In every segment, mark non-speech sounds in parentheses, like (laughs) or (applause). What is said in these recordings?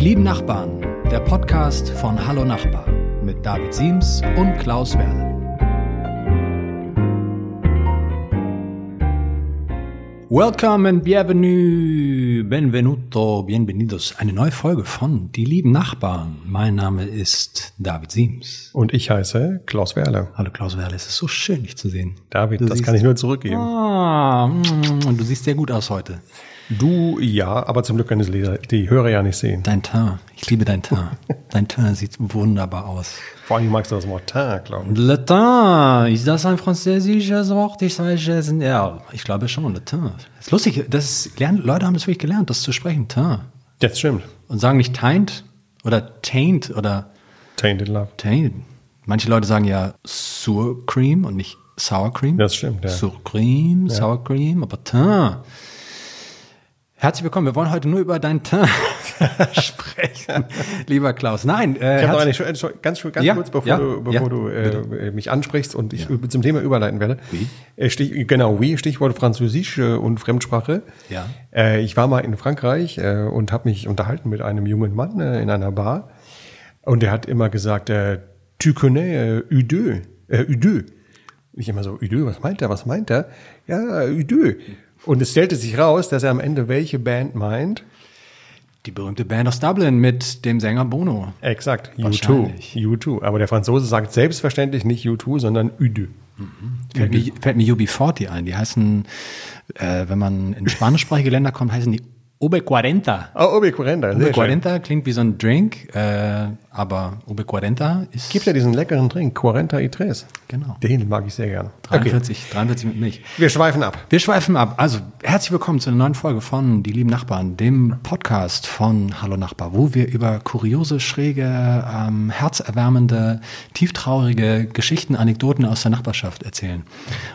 Die lieben Nachbarn, der Podcast von Hallo Nachbar mit David Siems und Klaus Werle. Welcome and bienvenue, benvenuto, bienvenidos. Eine neue Folge von Die lieben Nachbarn. Mein Name ist David Siems. Und ich heiße Klaus Werle. Hallo Klaus Werle, es ist so schön, dich zu sehen. David, Du das kann ich nur zurückgeben. Ah, mm, und du siehst sehr gut aus heute. Du ja, aber zum Glück können die Hörer ja nicht sehen. Dein Teint, ich liebe dein Teint. (laughs) Dein Teint sieht wunderbar aus. Vor allem magst du das Wort Teint, glaube ich. Le Teint, ist das ein französisches Wort? Ich sage es ja, ich glaube schon, Le Teint. ist lustig, das lernen, Leute haben das wirklich gelernt, das zu sprechen, Teint. Das stimmt. Und sagen nicht Teint oder Taint oder Tainted Love. Taint. Manche Leute sagen ja Sour Cream und nicht Sour Cream. Das stimmt, ja. Sour Cream, Sour Cream, aber Teint. Herzlich willkommen. Wir wollen heute nur über dein Teint (laughs) sprechen, lieber Klaus. Nein, äh, Ich habe noch eine, Entschuldigung, ganz, ganz Ja, kurz, bevor ja, du, bevor ja, du äh, mich ansprichst und ich zum Thema überleiten werde. Oui. Äh, Stich, genau, oui, Stichwort Französisch äh, und Fremdsprache. Ja. Äh, ich war mal in Frankreich äh, und habe mich unterhalten mit einem jungen Mann äh, in einer Bar und der hat immer gesagt, äh, tu connais äh, U2, äh, U2. Ich immer so, U2, was meint er, was meint er? Ja, U2. Und es stellte sich raus, dass er am Ende welche Band meint. Die berühmte Band aus Dublin mit dem Sänger Bono. Exakt, U2. Wahrscheinlich. U2. Aber der Franzose sagt selbstverständlich nicht U2, sondern U2. Fällt mir, fällt mir UB40 ein. Die heißen, äh, wenn man in spanischsprachige Länder kommt, heißen die Ube 40. Oh, Ube sehr schön. 40 klingt wie so ein Drink, äh, aber Ube 40 ist Gibt ja diesen leckeren Drink, Quarenta y Tres. Genau. Den mag ich sehr gern. 43, 43 mit Milch. Wir schweifen ab. Wir schweifen ab. Also, herzlich willkommen zu einer neuen Folge von Die lieben Nachbarn, dem Podcast von Hallo Nachbar, wo wir über kuriose, schräge, ähm, herzerwärmende, tieftraurige Geschichten, Anekdoten aus der Nachbarschaft erzählen.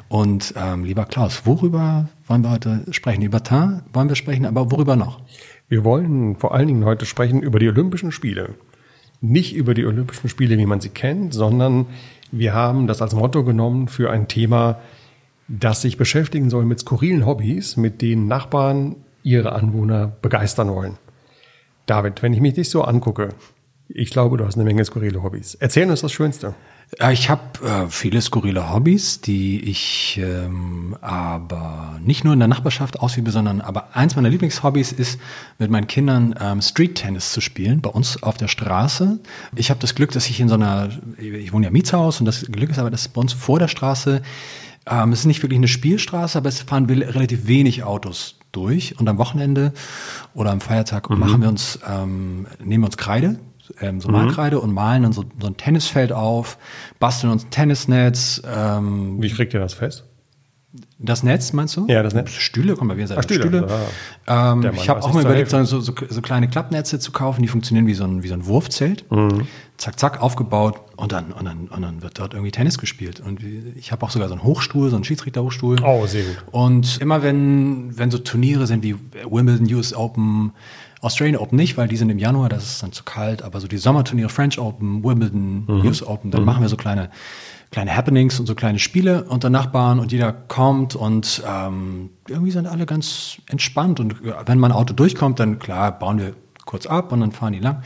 Und ähm, lieber Klaus, worüber wollen wir heute sprechen? Über Teint wollen wir sprechen, aber worüber noch? Wir wollen vor allen Dingen heute sprechen über die Olympischen Spiele. Nicht über die Olympischen Spiele, wie man sie kennt, sondern wir haben das als Motto genommen für ein Thema, das sich beschäftigen soll mit skurrilen Hobbys, mit denen Nachbarn ihre Anwohner begeistern wollen. David, wenn ich mich dich so angucke, ich glaube, du hast eine Menge skurrile Hobbys. Erzähl uns das Schönste. Äh, Ich habe äh, viele skurrile Hobbys, die ich ähm, aber nicht nur in der Nachbarschaft ausübe, sondern aber eins meiner Lieblingshobbys ist, mit meinen Kindern ähm, Street-Tennis zu spielen, bei uns auf der Straße. Ich habe das Glück, dass ich in so einer, ich wohne ja im Mietshaus und das Glück ist aber, dass bei uns vor der Straße, ähm, es ist nicht wirklich eine Spielstraße, aber es fahren relativ wenig Autos durch und am Wochenende oder am Feiertag machen wir uns, ähm, nehmen wir uns Kreide, ähm, so Malkreide und malen dann so, so ein Tennisfeld auf, basteln uns ein Tennisnetz. Ähm, Wie kriegt ihr das fest? das Netz meinst du? Ja, das Netz. Stühle, komm mal, wir sagen Ah, Stühle, Stühle. ah. Ähm, ich habe auch mal überlegt, so, so, so kleine Klappnetze zu kaufen, die funktionieren wie so ein, wie so ein Wurfzelt. Mhm. Zack, zack, aufgebaut und dann, und, dann, und dann wird dort irgendwie Tennis gespielt. Und ich habe auch sogar so einen Hochstuhl, so einen Schiedsrichterhochstuhl. Oh, sehr gut. Und immer wenn, wenn so Turniere sind wie Wimbledon, US Open, Australian Open nicht, weil die sind im Januar, das ist dann zu kalt, aber so die Sommerturniere, French Open, Wimbledon, US Open, dann machen wir so kleine, kleine Happenings und so kleine Spiele unter Nachbarn und jeder kommt und ähm, irgendwie sind alle ganz entspannt und äh, wenn mein Auto durchkommt, dann klar, bauen wir kurz ab und dann fahren die lang.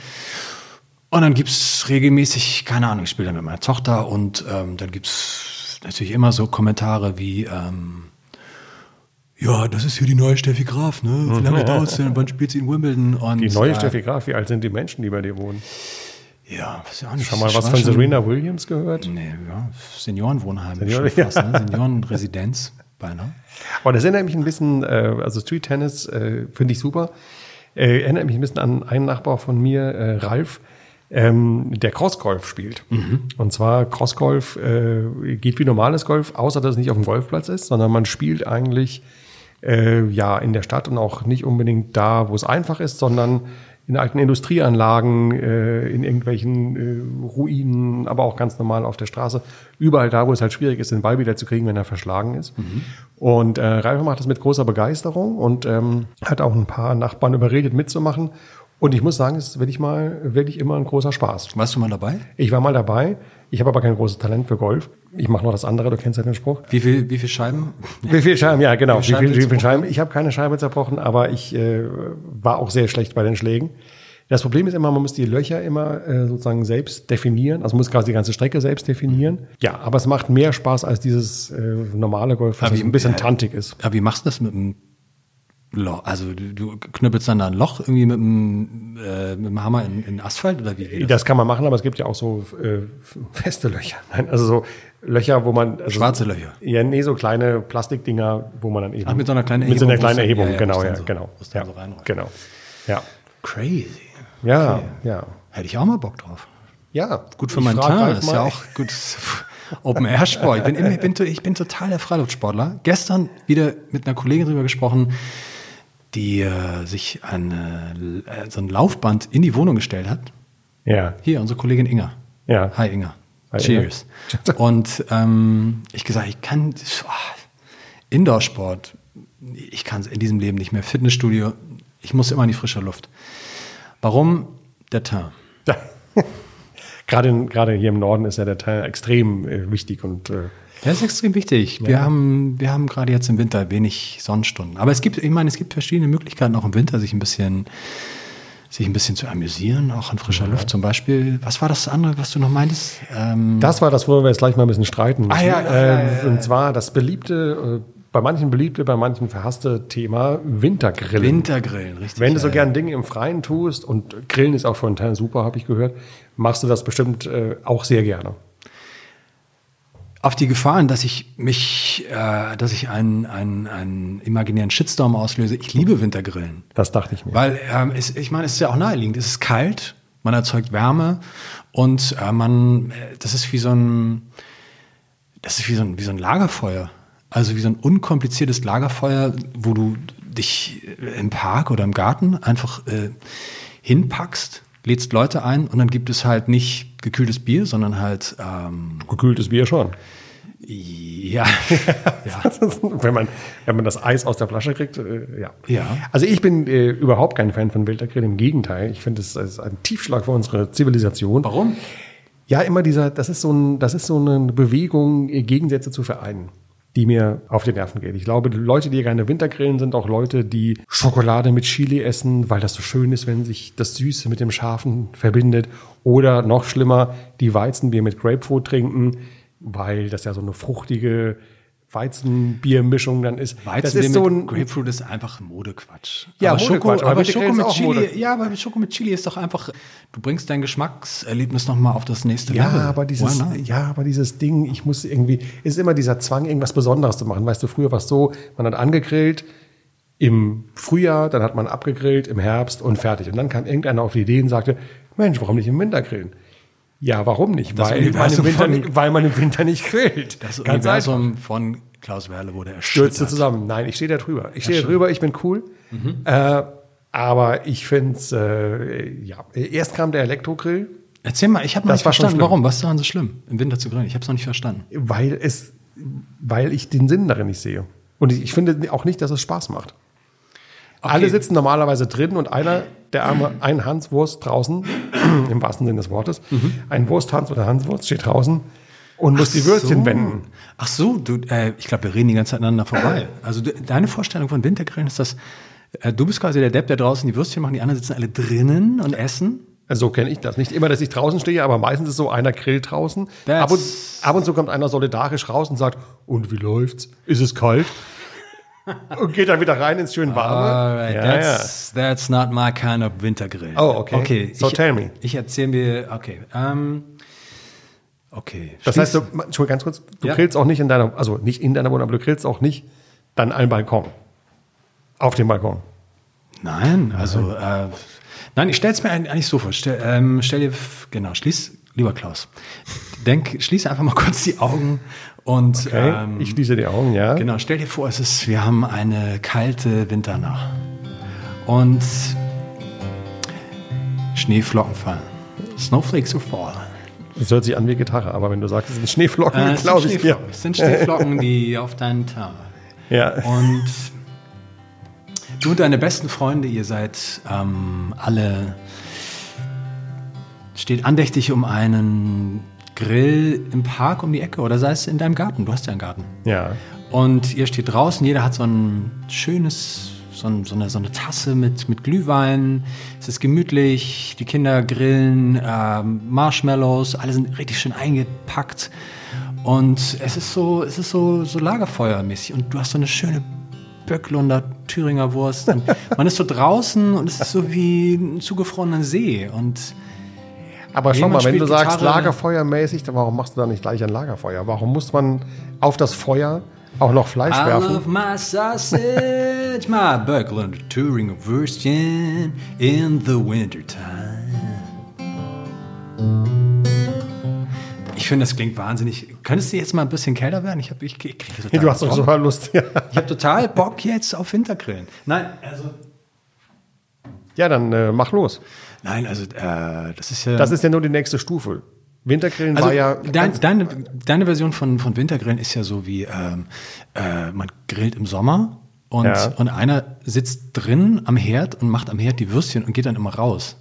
Und dann gibt's regelmäßig, keine Ahnung, ich spiele dann mit meiner Tochter und ähm, dann gibt's natürlich immer so Kommentare wie, ähm, ja, das ist hier die neue Steffi Graf, ne? Wie lange dauert's denn? Wann spielt sie in Wimbledon? Und, Die neue äh, Steffi Graf, wie alt sind die Menschen, die bei dir wohnen? Ja, weiß ich auch nicht. Schon mal was von Serena Williams gehört? Nee, ja, Seniorenwohnheim. Senioren- fast, ne? (laughs) Seniorenresidenz beinahe. Aber das erinnert mich ein bisschen, äh, also Street Tennis äh, finde ich super. Äh, erinnert mich ein bisschen an einen Nachbar von mir, äh, Ralf, ähm, der Crossgolf spielt. Und zwar Crossgolf äh, geht wie normales Golf, außer dass es nicht auf dem Golfplatz ist, sondern man spielt eigentlich äh, ja in der Stadt und auch nicht unbedingt da, wo es einfach ist, sondern in alten Industrieanlagen, äh, in irgendwelchen äh, Ruinen, aber auch ganz normal auf der Straße. Überall da, wo es halt schwierig ist, den Ball wieder zu kriegen, wenn er verschlagen ist. Und äh, Ralf macht das mit großer Begeisterung und ähm, hat auch ein paar Nachbarn überredet, mitzumachen. Und ich muss sagen, es ist wirklich mal wirklich immer ein großer Spaß. Warst du mal dabei? Ich war mal dabei. Ich habe aber kein großes Talent für Golf. Ich mache noch das andere. Du kennst ja den Spruch. Wie viel, wie viel Scheiben? (laughs) Wie viele Scheiben? Ja, genau. Wie Scheiben wie viele Scheiben? Ich habe keine Scheibe zerbrochen, aber ich äh, war auch sehr schlecht bei den Schlägen. Das Problem ist immer, man muss die Löcher immer äh, sozusagen selbst definieren. Also man muss quasi die ganze Strecke selbst definieren. Ja, aber es macht mehr Spaß als dieses äh, normale Golf, was wie- ein bisschen äh, tantig ist. Aber wie machst du das mit dem Loch? Also du, du knüppelst dann da ein Loch irgendwie mit dem, äh, mit dem Hammer in, in Asphalt oder wie das? Das kann man machen, aber es gibt ja auch so äh, feste Löcher. (laughs) Nein, also so Löcher, wo man also, Schwarze Löcher. Ja, nee, so kleine Plastikdinger, wo man dann eben Ach, mit so einer kleinen mit so einer Erhebung, kleinen Erhebung, ja, ja, genau, ja, so- genau, ja, so genau, ja, Crazy. ja, ja, Hätte ich auch mal Bock drauf. ja. Gut für meinen Ralf ist ja auch gut. (laughs) Open Air Sport. Ich bin, ich, bin, ich bin total der Freiluftsportler. Gestern wieder mit einer Kollegin drüber gesprochen, die äh, sich eine, äh, so ein Laufband in die Wohnung gestellt hat. Ja, Hier, unsere Kollegin Inga. Ja. Hi Inga. Hi, Cheers. (laughs) Und ähm, ich gesagt, ich kann oh, Indoor-Sport, ich kann es in diesem Leben nicht mehr. Fitnessstudio, ich muss immer in die frische Luft. Warum? Der Teint. (laughs) Gerade, gerade hier im Norden ist ja der Teil extrem äh, wichtig und äh, Das ist extrem wichtig. Wir haben, wir haben gerade jetzt im Winter wenig Sonnenstunden. Aber es gibt, ich meine, es gibt verschiedene Möglichkeiten, auch im Winter sich ein bisschen, sich ein bisschen zu amüsieren, auch in frischer Luft zum Beispiel. Was war das andere, was du noch meintest? Ähm, Das war das, wo wir jetzt gleich mal ein bisschen streiten müssen. Ah, ja, ja, Ähm, ja, ja, Und zwar das beliebte, äh, bei manchen beliebte, bei manchen verhasste Thema Wintergrillen. Wintergrillen, richtig. Wenn du so ja, gern Dinge im Freien tust und Grillen ist auch von Teilen super, habe ich gehört, machst du das bestimmt äh, auch sehr gerne. Auf die Gefahren, dass ich mich, äh, dass ich einen, einen, einen imaginären Shitstorm auslöse. Ich liebe Wintergrillen. Das dachte ich mir. Weil ähm, es, ich meine, es ist ja auch naheliegend. Es ist kalt, man erzeugt Wärme und äh, man, äh, das ist wie so ein, das ist wie so ein, wie so ein Lagerfeuer. Also wie so ein unkompliziertes Lagerfeuer, wo du dich äh, im Park oder im Garten einfach äh, hinpackst, lädst Leute ein und dann gibt es halt nicht gekühltes Bier, sondern halt ähm, Gekühltes Bier schon. ja, (laughs) ja. wenn, man, wenn man das Eis aus der Flasche kriegt, äh, ja. Ja. Also ich bin äh, überhaupt kein Fan von Wintergrillen, im Gegenteil. Ich finde, es ist ein Tiefschlag für unsere Zivilisation. Warum? Ja, immer dieser, das ist so, ein, das ist so eine Bewegung, äh, Gegensätze zu vereinen, die mir auf die Nerven geht. Ich glaube, Leute, die gerne Wintergrillen, sind auch Leute, die Schokolade mit Chili essen, weil das so schön ist, wenn sich das Süße mit dem Scharfen verbindet. Oder noch schlimmer, die Weizenbier mit Grapefruit trinken, weil das ja so eine fruchtige Weizenbiermischung dann ist. das Weizenbier ist so ein, Grapefruit ist einfach Modequatsch. Ja, aber Schoko, aber aber Schoko mit Chili, Mode. ja, aber Schoko mit Chili ist doch einfach, du bringst dein Geschmackserlebnis nochmal auf das nächste Ja, Level. aber dieses, ja, aber dieses Ding, ich muss irgendwie, ist immer dieser Zwang, irgendwas Besonderes zu machen. Weißt du, früher war es so, man hat angegrillt im Frühjahr, dann hat man abgegrillt im Herbst und fertig. Und dann kam irgendeiner auf die Idee und sagte, Mensch, warum nicht im Winter grillen? Ja, warum nicht? Weil man, Winter, von- nicht- weil man im Winter nicht grillt. Das Ganz einfach. Universum von Klaus Werle wurde Stürzte erschüttert. zusammen. Nein, ich stehe da drüber. Ich stehe da drüber, ich bin cool. Mhm. Äh, aber ich finde es, äh, ja, erst kam der Elektrogrill, Erzähl mal, ich habe noch nicht war verstanden, warum. Was ist daran so schlimm, im Winter zu grillen? Ich habe es noch nicht verstanden. weil es, weil ich den Sinn darin nicht sehe. Und ich, ich finde auch nicht, dass es Spaß macht. Alle sitzen normalerweise drin und einer, der arme, ein Hanswurst draußen, (clears throat) im wahrsten Sinne des Wortes, ein Wursthans oder Hanswurst steht draußen und muss die Würstchen so. wenden. Ach so, du, äh, ich glaube, wir reden die ganze Zeit aneinander vorbei. Also du, deine Vorstellung von Wintergrillen ist das, äh, du bist quasi der Depp, der draußen die Würstchen macht, die anderen sitzen alle drinnen und essen. Also so kenne ich das. Nicht immer, dass ich draußen stehe, aber meistens ist so, einer grillt draußen. Ab und, ab und zu kommt einer solidarisch raus und sagt, und wie läuft's? Ist es kalt? (laughs) und geht dann wieder rein ins schön warme. Alright, ja, that's, that's not my kind of Wintergrill. Oh, okay. Okay, So ich, tell me. Ich erzähle mir, okay, ähm, okay. Das Schließ- heißt, du, Entschuldigung, ganz kurz, du Ja. grillst auch nicht in deiner, also nicht in deiner Wohnung, aber du grillst auch nicht dann einen Balkon. Auf dem Balkon. Nein, also, äh, nein, ich stelle es mir eigentlich so vor. Stell, ähm, stell dir, genau, schließ, lieber Klaus, denk, schließ einfach mal kurz die Augen und, Okay? ähm, ich schließe die Augen, ja. Genau, stell dir vor, es ist, wir haben eine kalte Winternacht und Schneeflocken fallen. Snowflakes are falling. Das hört sich an wie Gitarre, aber wenn du sagst, es sind Schneeflocken, Äh, glaube ich dir. Es sind Schneeflocken, die auf deinen Teint. Ja. Und du und deine besten Freunde, ihr seid ähm, alle, steht andächtig um einen Grill im Park um die Ecke oder sei es in deinem Garten. Du hast ja einen Garten. ja. Und ihr steht draußen, jeder hat so ein schönes, so, ein, so, eine, so eine Tasse mit, mit Glühwein. Es ist gemütlich, die Kinder grillen, ähm, Marshmallows, alle sind richtig schön eingepackt. Und es ist so, es ist so, so Lagerfeuermäßig. Und du hast so eine schöne Böcklunder Thüringer Wurst. Und man ist so draußen und es ist so wie ein zugefrorener See. Und Aber schau mal, wenn du spielt sagst Gitarre. Lagerfeuermäßig, dann warum machst du da nicht gleich ein Lagerfeuer? Warum muss man auf das Feuer auch noch Fleisch I werfen? love my sausage, my Böcklunder Thüringer Würstchen in the wintertime. Ich finde, das klingt wahnsinnig. Könntest du jetzt mal ein bisschen kälter werden? Ich, hab, ich, ich kriege (laughs) total Du hast doch Bock. so Lust. Ja. Ich habe total Bock jetzt auf Wintergrillen. Nein, also Ja, dann äh, mach los. nein, also äh, das ist ja Das ist ja nur die nächste Stufe. Wintergrillen also war ja. dein, deine, deine Version von, von Wintergrillen ist ja so wie ähm, äh, man grillt im Sommer und, Ja. und einer sitzt drin am Herd und macht am Herd die Würstchen und geht dann immer raus.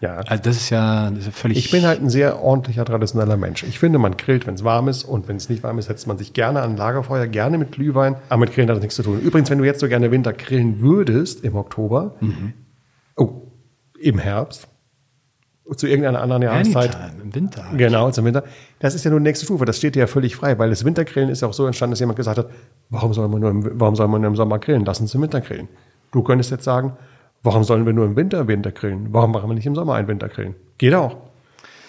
ja. Also das ist ja, das ist ja völlig. Ich bin halt ein sehr ordentlicher, traditioneller Mensch. Ich finde, man grillt, wenn es warm ist und wenn es nicht warm ist, setzt man sich gerne an ein Lagerfeuer, gerne mit Glühwein, aber mit Grillen hat das nichts zu tun. Übrigens, wenn du jetzt so gerne Winter grillen würdest im Oktober, Mhm. Oh, im Herbst, zu irgendeiner anderen Jahreszeit, Anytime, im Winter. halt. Genau, zum Winter. Das ist ja nur die nächste Stufe. Das steht dir ja völlig frei, weil das Wintergrillen ist ja auch so entstanden, dass jemand gesagt hat, warum soll man nur im, warum soll man nur im Sommer grillen? Lass uns im Winter grillen. Du könntest jetzt sagen, warum sollen wir nur im Winter Winter grillen? Warum machen wir nicht im Sommer einen Winter grillen? Geht auch.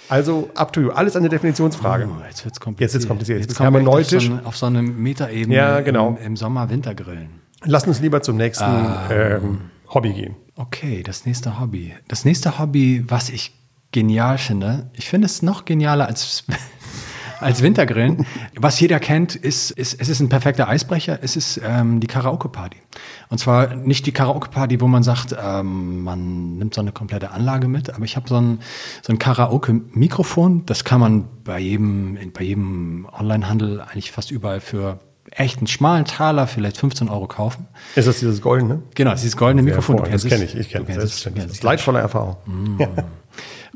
Also, up to you. Alles eine Definitionsfrage. Oh, jetzt wird's kompliziert. Jetzt wird's kompliziert. Jetzt Jetzt kommen wir auf so, auf so eine Metaebene Ja, genau. im, im Sommer Wintergrillen. Lass uns lieber zum nächsten ähm, Hobby gehen. Okay, das nächste Hobby. Das nächste Hobby, was ich genial finde, ich finde es noch genialer als, (laughs) als Wintergrillen. Was jeder kennt, ist, ist, es ist ein perfekter Eisbrecher, es ist ähm, die Karaoke-Party. Und zwar nicht die Karaoke-Party, wo man sagt, ähm, man nimmt so eine komplette Anlage mit, aber ich habe so ein, so ein Karaoke-Mikrofon, das kann man bei jedem, bei jedem Online-Handel eigentlich fast überall für echt einen schmalen Taler, vielleicht 15 Euro kaufen. Ist das dieses Goldene? Genau, das ist dieses goldene Mikrofon. Ja, das es. kenne ich. Ich kenne Du es. Du Das es. leidvolle Erfahrung. Ja.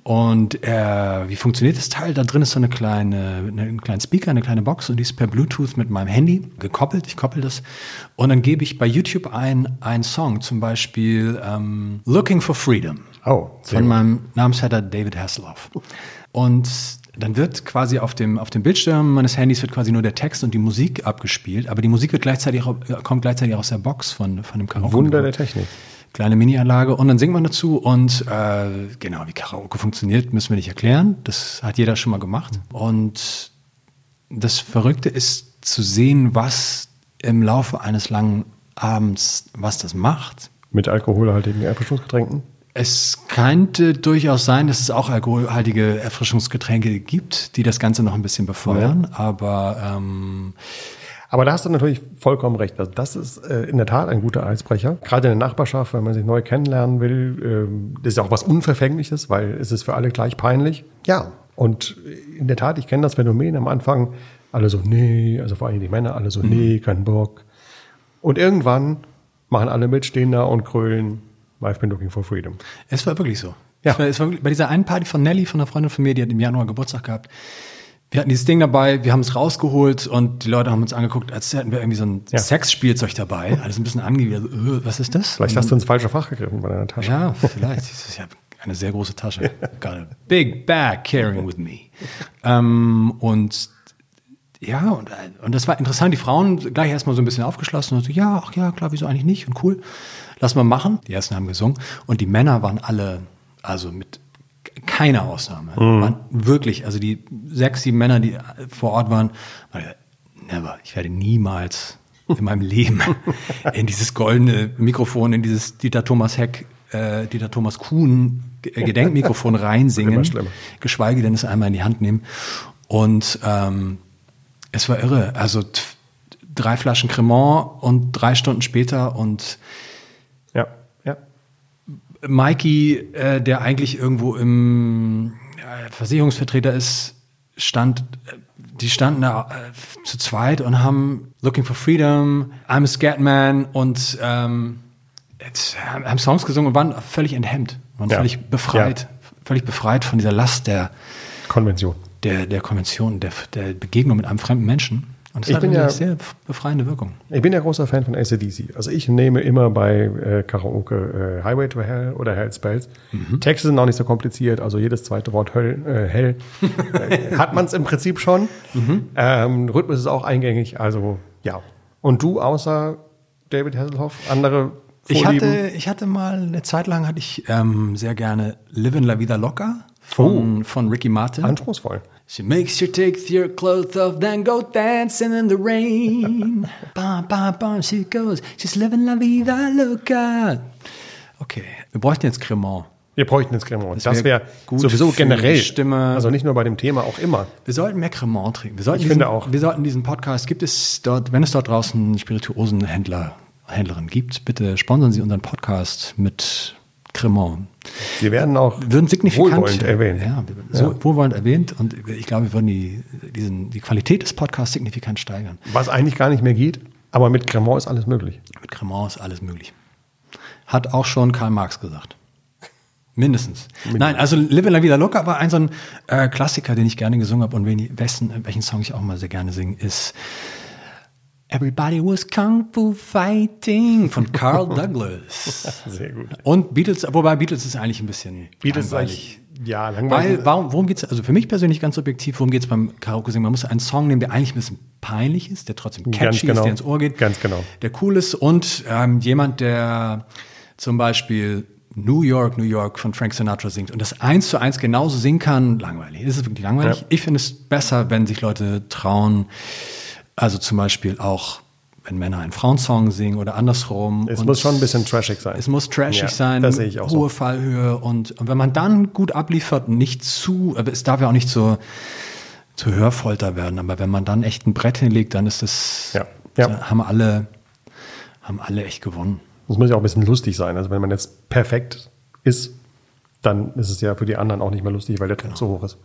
Und äh, wie funktioniert das Teil? Da drin ist so eine kleine, eine, ein kleiner Speaker, eine kleine Box und die ist per Bluetooth mit meinem Handy gekoppelt. Ich koppel das und dann gebe ich bei YouTube ein einen Song, zum Beispiel ähm, Looking for Freedom Oh, von meinem Namensvetter David Hasselhoff. Und dann wird quasi auf dem, auf dem Bildschirm meines Handys wird quasi nur der Text und die Musik abgespielt, aber die Musik wird gleichzeitig auch, kommt gleichzeitig aus der Box von, von dem Karaoke. Wunder der Technik. Kleine Mini-Anlage und dann singt man dazu und äh, genau, wie Karaoke funktioniert, müssen wir nicht erklären. Das hat jeder schon mal gemacht. Und das Verrückte ist zu sehen, was im Laufe eines langen Abends, was das macht. Mit alkoholhaltigen Erfrischungsgetränken. Es könnte durchaus sein, dass es auch alkoholhaltige Erfrischungsgetränke gibt, die das Ganze noch ein bisschen befeuern. Aber ähm, Aber da hast du natürlich vollkommen recht. Also das ist äh, in der Tat ein guter Eisbrecher. Gerade in der Nachbarschaft, wenn man sich neu kennenlernen will, ähm, das ist ja auch was Unverfängliches, weil es ist für alle gleich peinlich. Ja, und in der Tat, ich kenne das Phänomen am Anfang, alle so, nee, also vor allem die Männer, alle so, nee, kein Bock. Und irgendwann machen alle mit, stehen da und krölen, I've been looking for freedom. Es war wirklich so. Ja. Es war, es war bei dieser einen Party von Nelly, von einer Freundin von mir, die hat im Januar Geburtstag gehabt. Wir hatten dieses Ding dabei, wir haben es rausgeholt und die Leute haben uns angeguckt, als hätten wir irgendwie so ein Ja. Sexspielzeug dabei. Alles ein bisschen angewidert. Äh, was ist das? Vielleicht hast du ins falsche Fach gegriffen bei deiner Tasche. Ja, vielleicht. Ich habe eine sehr große Tasche. (laughs) Got a big bag carrying with me. Ähm, und ja, und, und das war interessant. Die Frauen gleich erstmal so ein bisschen aufgeschlossen und so, ja, ach ja, klar, wieso eigentlich nicht und cool. Lass mal machen. Die ersten haben gesungen und die Männer waren alle, also mit keiner Ausnahme, waren wirklich, also die sechs, sieben Männer, die vor Ort waren, waren never, ich werde niemals in meinem Leben in dieses goldene Mikrofon, in dieses Dieter Thomas Heck, äh, Dieter Thomas Kuhn G- Gedenkmikrofon (laughs) reinsingen, geschweige denn es einmal in die Hand nehmen. Und ähm, es war irre. Also drei Flaschen Cremant und drei Stunden später und Ja, ja. Mikey, äh, der eigentlich irgendwo im äh, Versicherungsvertreter ist, stand, äh, die standen da äh, zu zweit und haben Looking for Freedom, I'm a Scared Man und ähm, jetzt, haben Songs gesungen und waren völlig enthemmt, waren Ja. völlig befreit, völlig befreit von dieser Last der, Konvention. Der, der Konvention, der, der Begegnung mit einem fremden Menschen. Und das Ich hat bin eine ja- sehr befreiende Wirkung. Ich bin ja großer Fan von ACDC. Also ich nehme immer bei äh, Karaoke äh, Highway to Hell oder Hell's Bells. Mhm. Texte sind auch nicht so kompliziert, also jedes zweite Wort Höll, äh, hell äh, hat man es im Prinzip schon. Mhm. Ähm, Rhythmus ist auch eingängig, also ja. Und du außer David Hasselhoff, andere Ich Vorlieben? hatte, ich hatte mal eine Zeit lang hatte ich ähm, sehr gerne Livin' La Vida Loca von, von Ricky Martin. anspruchsvoll. She makes you take your clothes off, then go dancing in the rain. (laughs) bam, bam, bam, she goes. She's living la vida loca. Okay, wir bräuchten jetzt Cremant. Wir bräuchten jetzt Cremant. Das Das wär wäre gut sowieso generell. Stimme. Also nicht nur bei dem Thema, auch immer. Wir sollten mehr Cremant trinken. Wir sollten Ich diesen, finde auch. Wir sollten diesen Podcast, gibt es dort, wenn es dort draußen Spirituosenhändler, Händlerin gibt, bitte sponsern Sie unseren Podcast mit Cremant. Sie werden auch würden signifikant wohlwollend erwähnt. Ja, so wohlwollend erwähnt und ich glaube, wir würden die, diesen, die Qualität des Podcasts signifikant steigern. Was eigentlich gar nicht mehr geht, aber mit Cremant ist alles möglich. Mit Cremant ist alles möglich. Hat auch schon Karl Marx gesagt. Mindestens. Nein, also Live in la Vida Loca war ein so ein äh, Klassiker, den ich gerne gesungen habe und wen, wessen, welchen Song ich auch mal sehr gerne singe, ist Everybody was Kung Fu Fighting von Carl (laughs) Douglas. Sehr gut. Und Beatles, wobei Beatles ist eigentlich ein bisschen Beatles ist langweilig. eigentlich, ja, langweilig. Weil, warum, worum geht's? also für mich persönlich ganz subjektiv, worum geht's beim Karaoke singen? Man muss einen Song nehmen, der eigentlich ein bisschen peinlich ist, der trotzdem catchy genau. ist, der ins Ohr geht. Ganz genau. Der cool ist und ähm, jemand, der zum Beispiel New York, New York von Frank Sinatra singt und das eins zu eins genauso singen kann, langweilig. Ist es wirklich langweilig? Ja. Ich finde es besser, wenn sich Leute trauen, also zum Beispiel auch, wenn Männer einen Frauensong singen oder andersrum. es Und muss schon ein bisschen trashig sein. es muss trashig Ja, sein, das sehe ich auch hohe so. Fallhöhe und, und wenn man dann gut abliefert nicht zu, aber es darf ja auch nicht so zu Hörfolter werden, aber wenn man dann echt ein Brett hinlegt, dann ist das, Ja, ja. haben alle, haben alle echt gewonnen. Es muss ja auch ein bisschen lustig sein. Also wenn man jetzt perfekt ist, dann ist es ja für die anderen auch nicht mehr lustig, weil der Druck so hoch ist.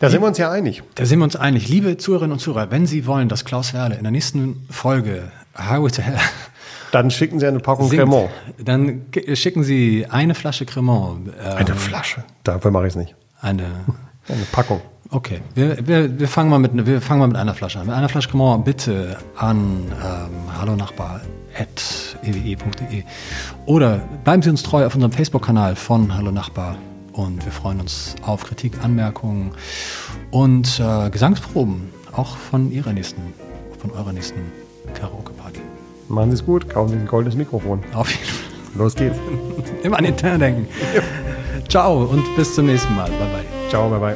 Da sind wir uns ja einig. Da sind wir uns einig. Liebe Zuhörerinnen und Zuhörer, wenn Sie wollen, dass Klaus Werle in der nächsten Folge Highway to Hell (laughs) Dann schicken Sie eine Packung singt, Cremant. dann schicken Sie eine Flasche Cremant. äh, Eine Flasche. Dafür mache ich es nicht. Eine, Eine Packung. Okay, wir, wir, wir, fangen mal mit, wir fangen mal mit einer Flasche an. Mit einer Flasche Cremant bitte an ähm, hallonachbar.ewe.de oder bleiben Sie uns treu auf unserem Facebook-Kanal von Hallo Nachbar und wir freuen uns auf Kritik, Anmerkungen und äh, Gesangsproben, auch von Ihrer nächsten, von eurer nächsten Karaoke-Party. Machen Sie es gut. Kaufen Sie ein goldenes Mikrofon. Auf jeden Fall. Los geht's. (laughs) Immer an den Intern denken. Ciao und bis zum nächsten Mal. Bye bye. Ciao, bye bye.